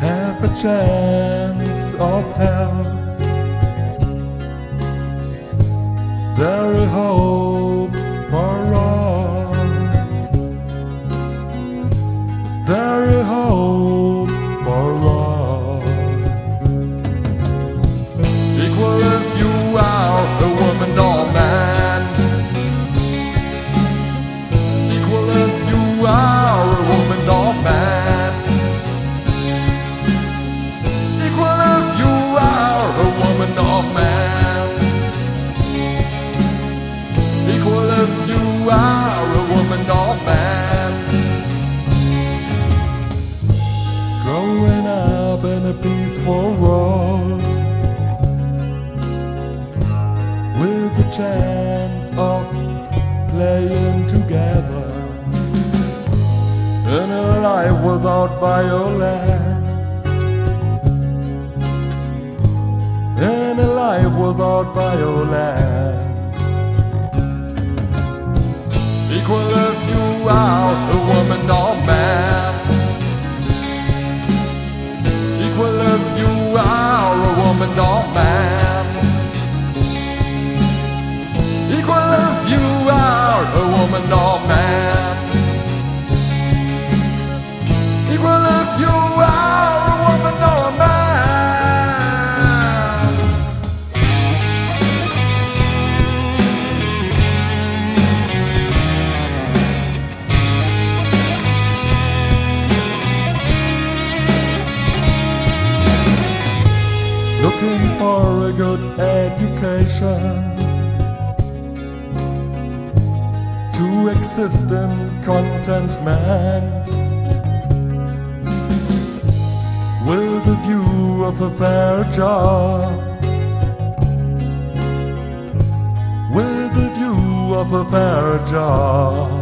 Have a chance of health. There a hope. Are a woman or man. Equal if you are a woman or man. Equal if you are a woman or man. Growing up in a peaceful world with the chance of playing together in a life without violence. In a life without violence. Equal if you are a woman or man. Equal if you are a woman or man. Good education to exist in contentment with a view of a fair job with a view of a fair job